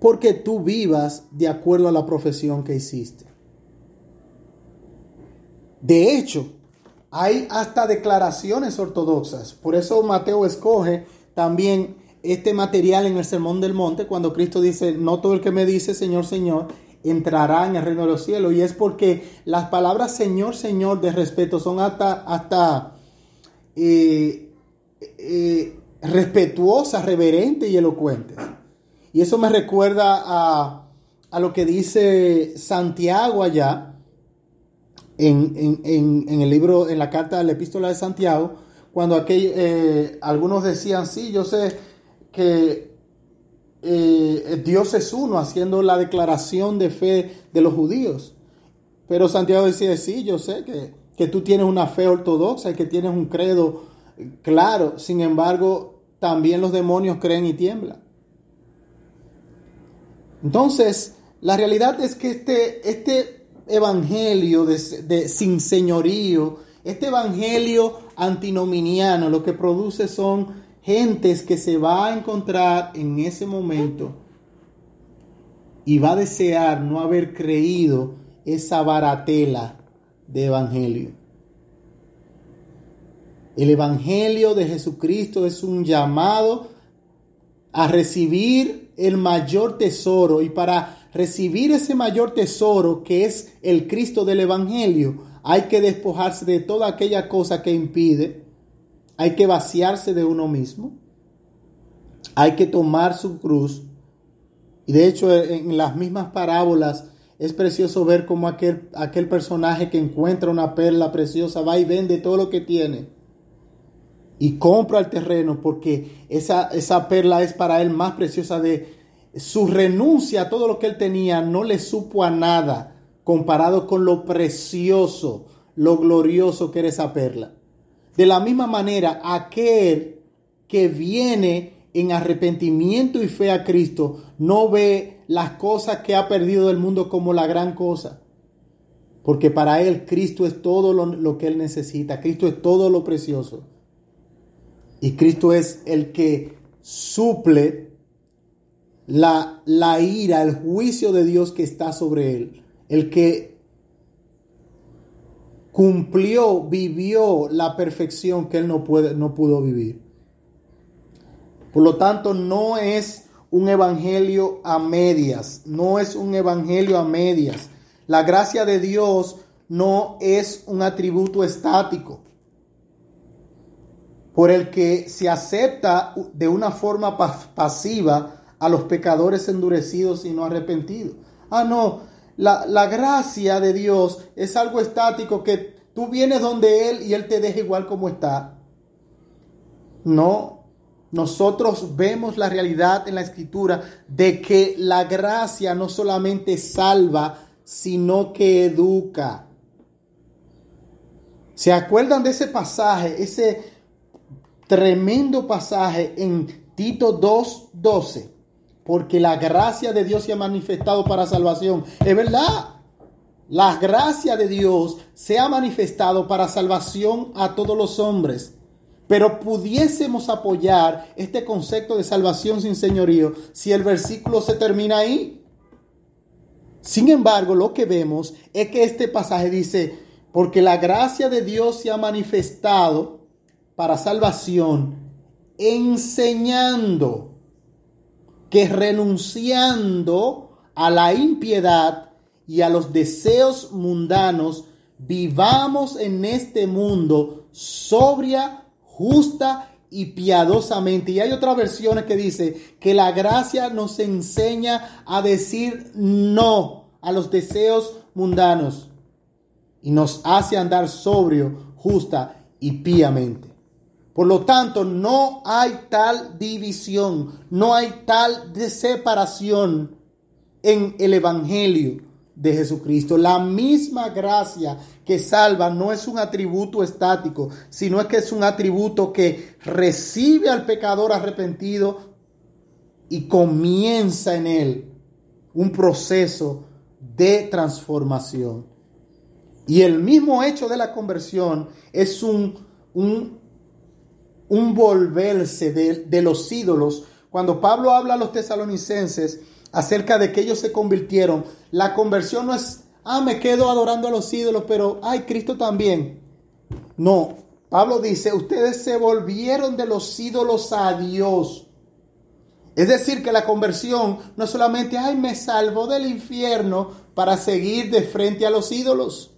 porque tú vivas de acuerdo a la profesión que hiciste. De hecho, hay hasta declaraciones ortodoxas. Por eso Mateo escoge también este material en el Sermón del Monte, cuando Cristo dice, no todo el que me dice Señor, Señor, entrará en el reino de los cielos. Y es porque las palabras Señor, Señor de respeto son hasta, hasta eh, eh, respetuosas, reverentes y elocuentes. Y eso me recuerda a, a lo que dice Santiago allá en, en, el libro, en la carta de la epístola de Santiago, cuando aquel, eh, algunos decían, sí, yo sé que eh, Dios es uno, haciendo la declaración de fe de los judíos. Pero Santiago decía, sí, yo sé que, que tú tienes una fe ortodoxa y que tienes un credo claro, sin embargo, también los demonios creen y tiemblan. Entonces, la realidad es que este, este evangelio de, de, sin señorío, este evangelio antinominiano, lo que produce son gentes que se va a encontrar en ese momento y va a desear no haber creído esa baratela de evangelio. El evangelio de Jesucristo es un llamado a recibir el mayor tesoro y para recibir ese mayor tesoro que es el Cristo del evangelio hay que despojarse de toda aquella cosa que impide hay que vaciarse de uno mismo, hay que tomar su cruz. Y de hecho en las mismas parábolas es precioso ver cómo aquel, aquel personaje que encuentra una perla preciosa va y vende todo lo que tiene y compra el terreno porque esa, esa perla es para él más preciosa de su renuncia a todo lo que él tenía no le supo a nada comparado con lo precioso, lo glorioso que era esa perla. De la misma manera, aquel que viene en arrepentimiento y fe a Cristo no ve las cosas que ha perdido del mundo como la gran cosa. Porque para él Cristo es todo lo, que él necesita. Cristo es todo lo precioso. Y Cristo es el que suple la, la ira, el juicio de Dios que está sobre él. El que cumplió, vivió la perfección que él no, puede, no pudo vivir. Por lo tanto, no es un evangelio a medias, no es un evangelio a medias. La gracia de Dios no es un atributo estático por el que se acepta de una forma pasiva a los pecadores endurecidos y no arrepentidos. Ah, no, la, gracia de Dios es algo estático que tú vienes donde Él y Él te deja igual como está. No, nosotros vemos la realidad en la escritura de que la gracia no solamente salva, sino que educa. ¿Se acuerdan de ese pasaje, ese tremendo pasaje en Tito 2.12? porque la gracia de Dios se ha manifestado para salvación. Es verdad. La gracia de Dios se ha manifestado para salvación a todos los hombres. Pero pudiésemos apoyar este concepto de salvación sin señorío si el versículo se termina ahí. Sin embargo, lo que vemos es que este pasaje dice, porque la gracia de Dios se ha manifestado para salvación, enseñando que renunciando a la impiedad y a los deseos mundanos, vivamos en este mundo sobria, justa y piadosamente. Y hay otras versiones que dice que la gracia nos enseña a decir no a los deseos mundanos y nos hace andar sobrio, justa y piamente. Por lo tanto, no hay tal división, no hay tal separación en el Evangelio de Jesucristo. La misma gracia que salva no es un atributo estático, sino es que es un atributo que recibe al pecador arrepentido y comienza en él un proceso de transformación. Y el mismo hecho de la conversión es un, un un volverse de, los ídolos. Cuando Pablo habla a los tesalonicenses acerca de que ellos se convirtieron, la conversión no es, ah, me quedo adorando a los ídolos, pero, ay, Cristo también. No, Pablo dice, ustedes se volvieron de los ídolos a Dios. Es decir, que la conversión no solamente, ay, me salvo del infierno para seguir de frente a los ídolos,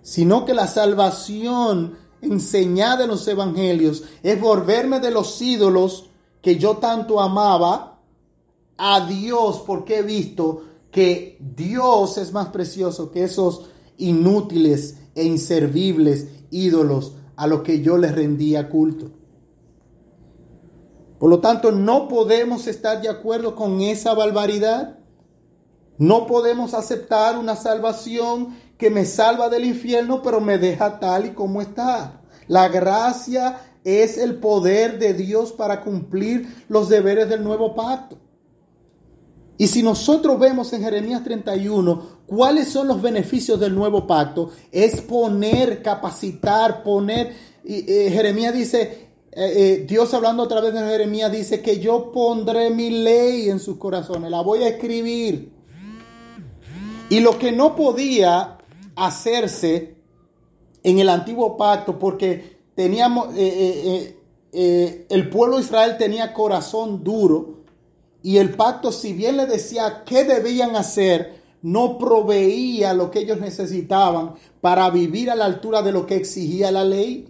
sino que la salvación enseñada en los evangelios es volverme de los ídolos que yo tanto amaba a Dios, porque he visto que Dios es más precioso que esos inútiles e inservibles ídolos a los que yo les rendía culto. Por lo tanto, no podemos estar de acuerdo con esa barbaridad. No podemos aceptar una salvación que me salva del infierno, pero me deja tal y como está. La gracia es el poder de Dios para cumplir los deberes del nuevo pacto. Y si nosotros vemos en Jeremías 31 cuáles son los beneficios del nuevo pacto, es poner, capacitar, poner. Eh, Jeremías dice, eh, eh, Dios hablando a través de Jeremías dice que yo pondré mi ley en sus corazones, la voy a escribir. Y lo que no podía hacerse en el antiguo pacto, porque teníamos, el pueblo de Israel tenía corazón duro, y el pacto, si bien le decía qué debían hacer, no proveía lo que ellos necesitaban para vivir a la altura de lo que exigía la ley.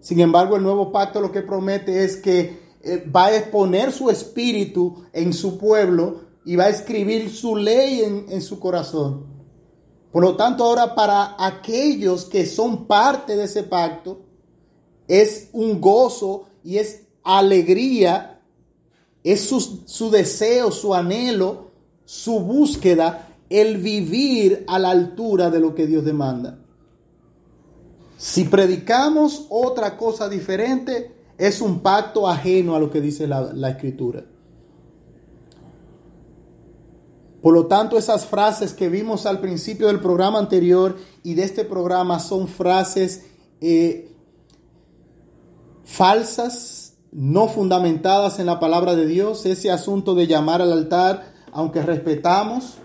Sin embargo, el nuevo pacto lo que promete es que eh, va a exponer su espíritu en su pueblo y va a escribir su ley en su corazón. Por lo tanto, ahora para aquellos que son parte de ese pacto, es un gozo y es alegría es su, deseo, su anhelo, su búsqueda, el vivir a la altura de lo que Dios demanda. Si predicamos otra cosa diferente, es un pacto ajeno a lo que dice la, escritura. Por lo tanto, esas frases que vimos al principio del programa anterior y de este programa son frases eh, falsas, no fundamentadas en la palabra de Dios, ese asunto de llamar al altar, aunque respetamos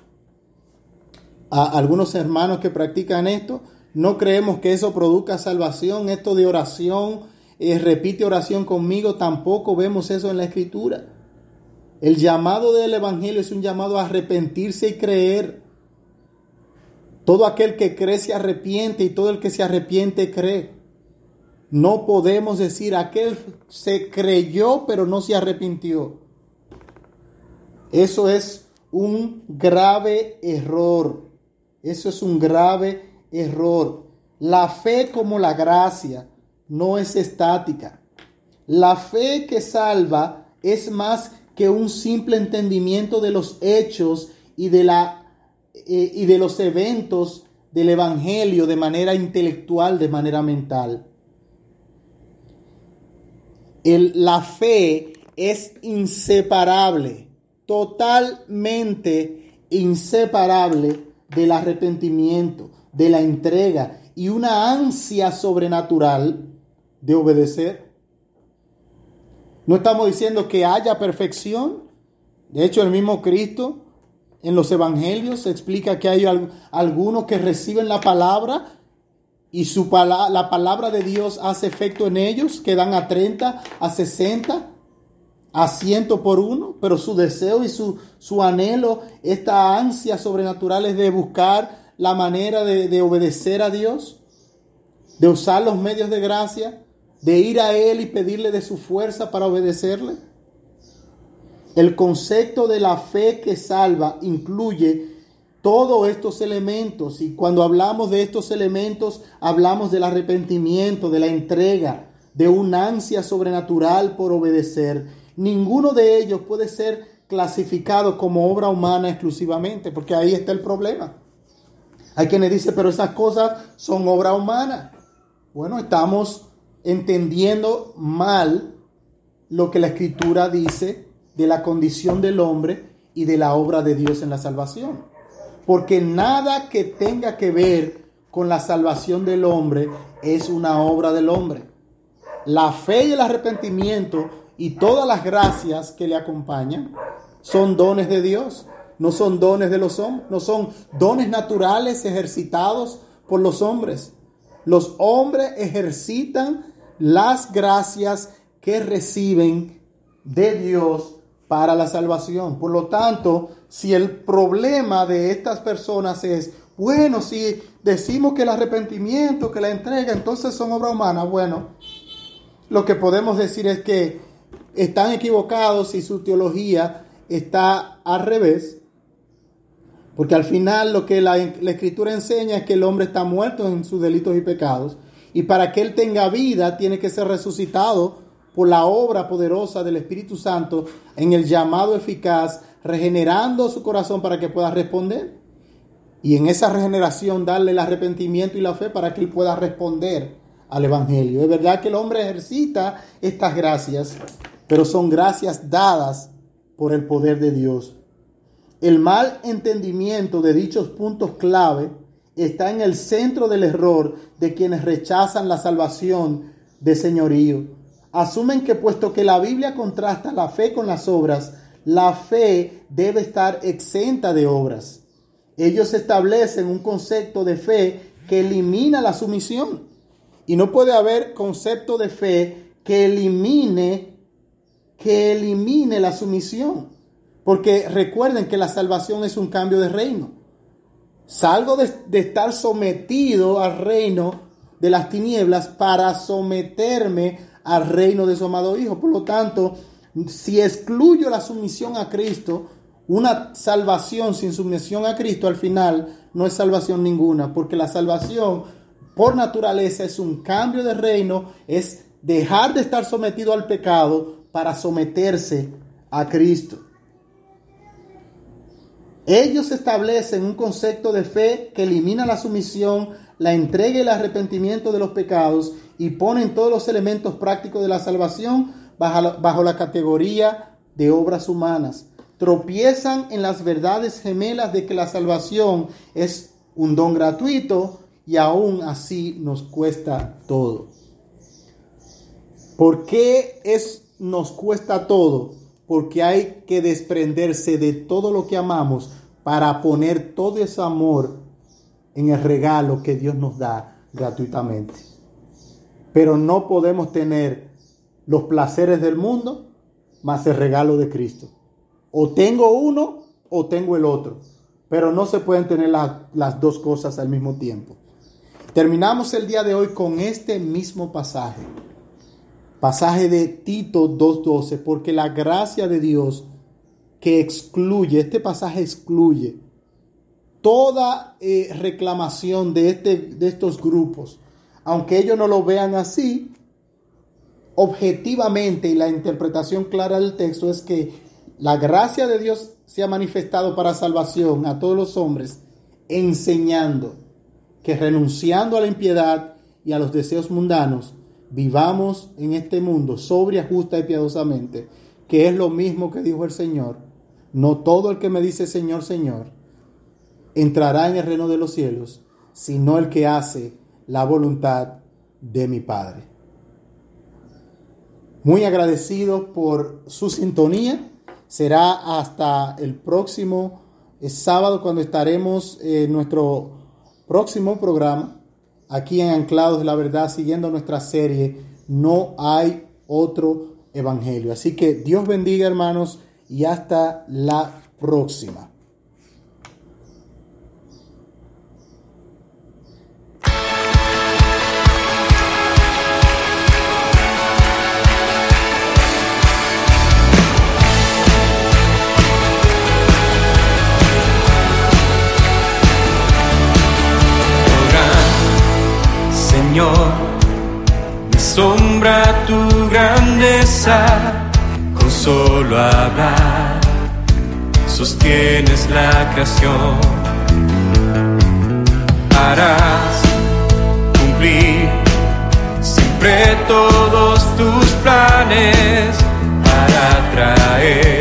a algunos hermanos que practican esto, no creemos que eso produzca salvación, esto de oración, eh, repite oración conmigo, tampoco vemos eso en la escritura. El llamado del Evangelio es un llamado a arrepentirse y creer. Todo aquel que cree se arrepiente y todo el que se arrepiente cree. No podemos decir aquel se creyó pero no se arrepintió. Eso es un grave error. Eso es un grave error. La fe como la gracia no es estática. La fe que salva es más que un simple entendimiento de los hechos y de, la, eh, y de los eventos del Evangelio de manera intelectual, de manera mental la fe es inseparable, totalmente inseparable del arrepentimiento, de la entrega y una ansia sobrenatural de obedecer. No estamos diciendo que haya perfección. De hecho, el mismo Cristo en los evangelios explica que hay algunos que reciben la palabra y su la palabra de Dios hace efecto en ellos, que dan a 30, a 60, a 100 por uno, pero su deseo y su, su anhelo, esta ansia sobrenatural es de buscar la manera de, de obedecer a Dios, de usar los medios de gracia, de ir a Él y pedirle de su fuerza para obedecerle. El concepto de la fe que salva incluye todos estos elementos. Y cuando hablamos de estos elementos, hablamos del arrepentimiento, de la entrega, de una ansia sobrenatural por obedecer. Ninguno de ellos puede ser clasificado como obra humana exclusivamente, porque ahí está el problema. Hay quienes dicen, pero esas cosas son obra humana. Bueno, estamos entendiendo mal lo que la escritura dice de la condición del hombre y de la obra de Dios en la salvación porque nada que tenga que ver con la salvación del hombre es una obra del hombre. La fe y el arrepentimiento y todas las gracias que le acompañan son dones de Dios, no son dones de los hombres, no son dones naturales ejercitados por los hombres. Los hombres ejercitan las gracias que reciben de Dios para la salvación. Por lo tanto, si el problema de estas personas es, bueno, si decimos que el arrepentimiento, que la entrega, entonces son obra humana, bueno, lo que podemos decir es que están equivocados y su teología está al revés. Porque al final lo que la, la, escritura enseña es que el hombre está muerto en sus delitos y pecados. Y para que él tenga vida tiene que ser resucitado por la obra poderosa del Espíritu Santo en el llamado eficaz, regenerando su corazón para que pueda responder. Y en esa regeneración darle el arrepentimiento y la fe para que él pueda responder al Evangelio. Es verdad que el hombre ejercita estas gracias, pero son gracias dadas por el poder de Dios. El mal entendimiento de dichos puntos clave está en el centro del error de quienes rechazan la salvación de señorío asumen que puesto que la Biblia contrasta la fe con las obras, la fe debe estar exenta de obras. Ellos establecen un concepto de fe que elimina la sumisión. Y no puede haber concepto de fe que elimine que elimine la sumisión. Porque recuerden que la salvación es un cambio de reino. Salgo de, de estar sometido al reino de las tinieblas para someterme al reino de su amado Hijo. Por lo tanto, si excluyo la sumisión a Cristo, una salvación sin sumisión a Cristo al final no es salvación ninguna, porque la salvación por naturaleza es un cambio de reino, es dejar de estar sometido al pecado para someterse a Cristo. Ellos establecen un concepto de fe que elimina la sumisión, la entrega y el arrepentimiento de los pecados y ponen todos los elementos prácticos de la salvación bajo la, categoría de obras humanas. Tropiezan en las verdades gemelas de que la salvación es un don gratuito y aún así nos cuesta todo. ¿Por qué es, nos cuesta todo? Porque hay que desprenderse de todo lo que amamos para poner todo ese amor en el regalo que Dios nos da gratuitamente pero no podemos tener los placeres del mundo más el regalo de Cristo. O tengo uno o tengo el otro, pero no se pueden tener las dos cosas al mismo tiempo. Terminamos el día de hoy con este mismo pasaje, pasaje de Tito 2.12, porque la gracia de Dios que excluye, este pasaje excluye toda eh, reclamación de, este, de estos grupos. Aunque ellos no lo vean así, objetivamente y la interpretación clara del texto es que la gracia de Dios se ha manifestado para salvación a todos los hombres, enseñando que renunciando a la impiedad y a los deseos mundanos, vivamos en este mundo sobria, justa y piadosamente, que es lo mismo que dijo el Señor. No todo el que me dice Señor, Señor, entrará en el reino de los cielos, sino el que hace la voluntad de mi Padre. Muy agradecido por su sintonía. Será hasta el próximo eh, sábado cuando estaremos en nuestro próximo programa aquí en Anclados de la Verdad siguiendo nuestra serie No hay otro evangelio. Así que Dios bendiga hermanos y hasta la próxima. Con solo hablar sostienes la creación. Harás cumplir siempre todos tus planes para traer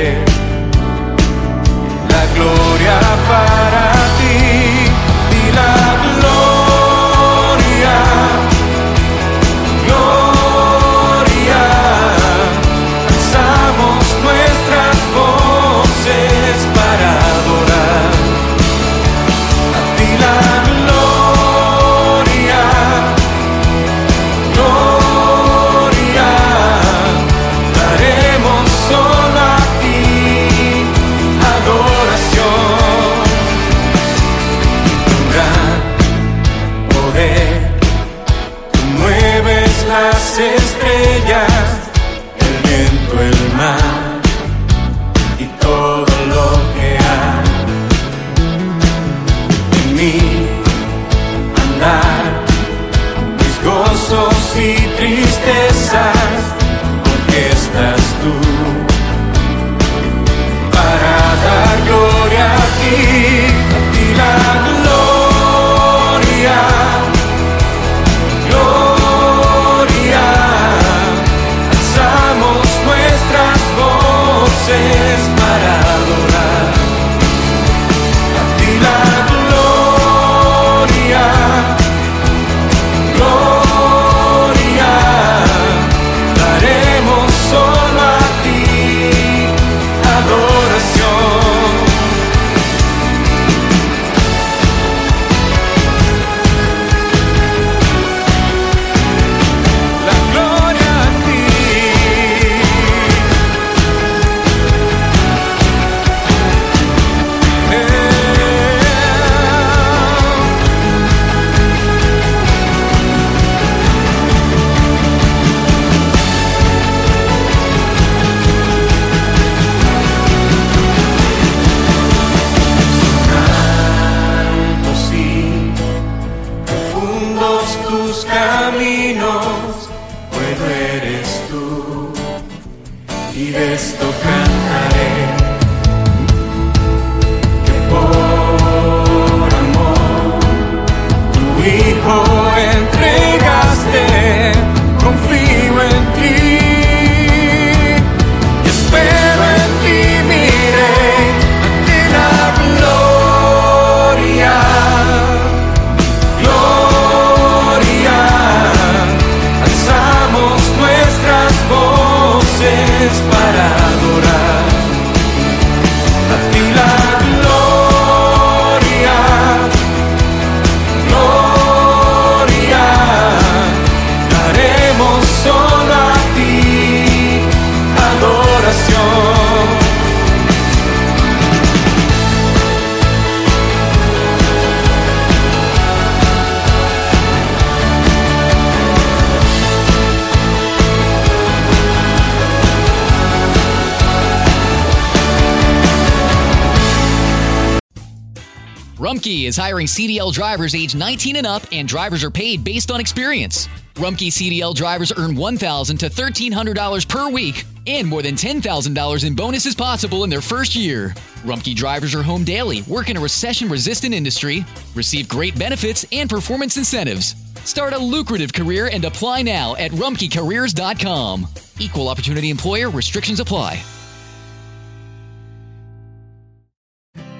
hiring CDL drivers age 19 and up, and drivers are paid based on experience. Rumkey CDL drivers earn $1,000 to $1,300 per week, and more than $10,000 in bonuses possible in their first year. Rumkey drivers are home daily, work in a recession resistant industry, receive great benefits and performance incentives. Start a lucrative career and apply now at rumkeycareers.com. Equal opportunity employer restrictions apply.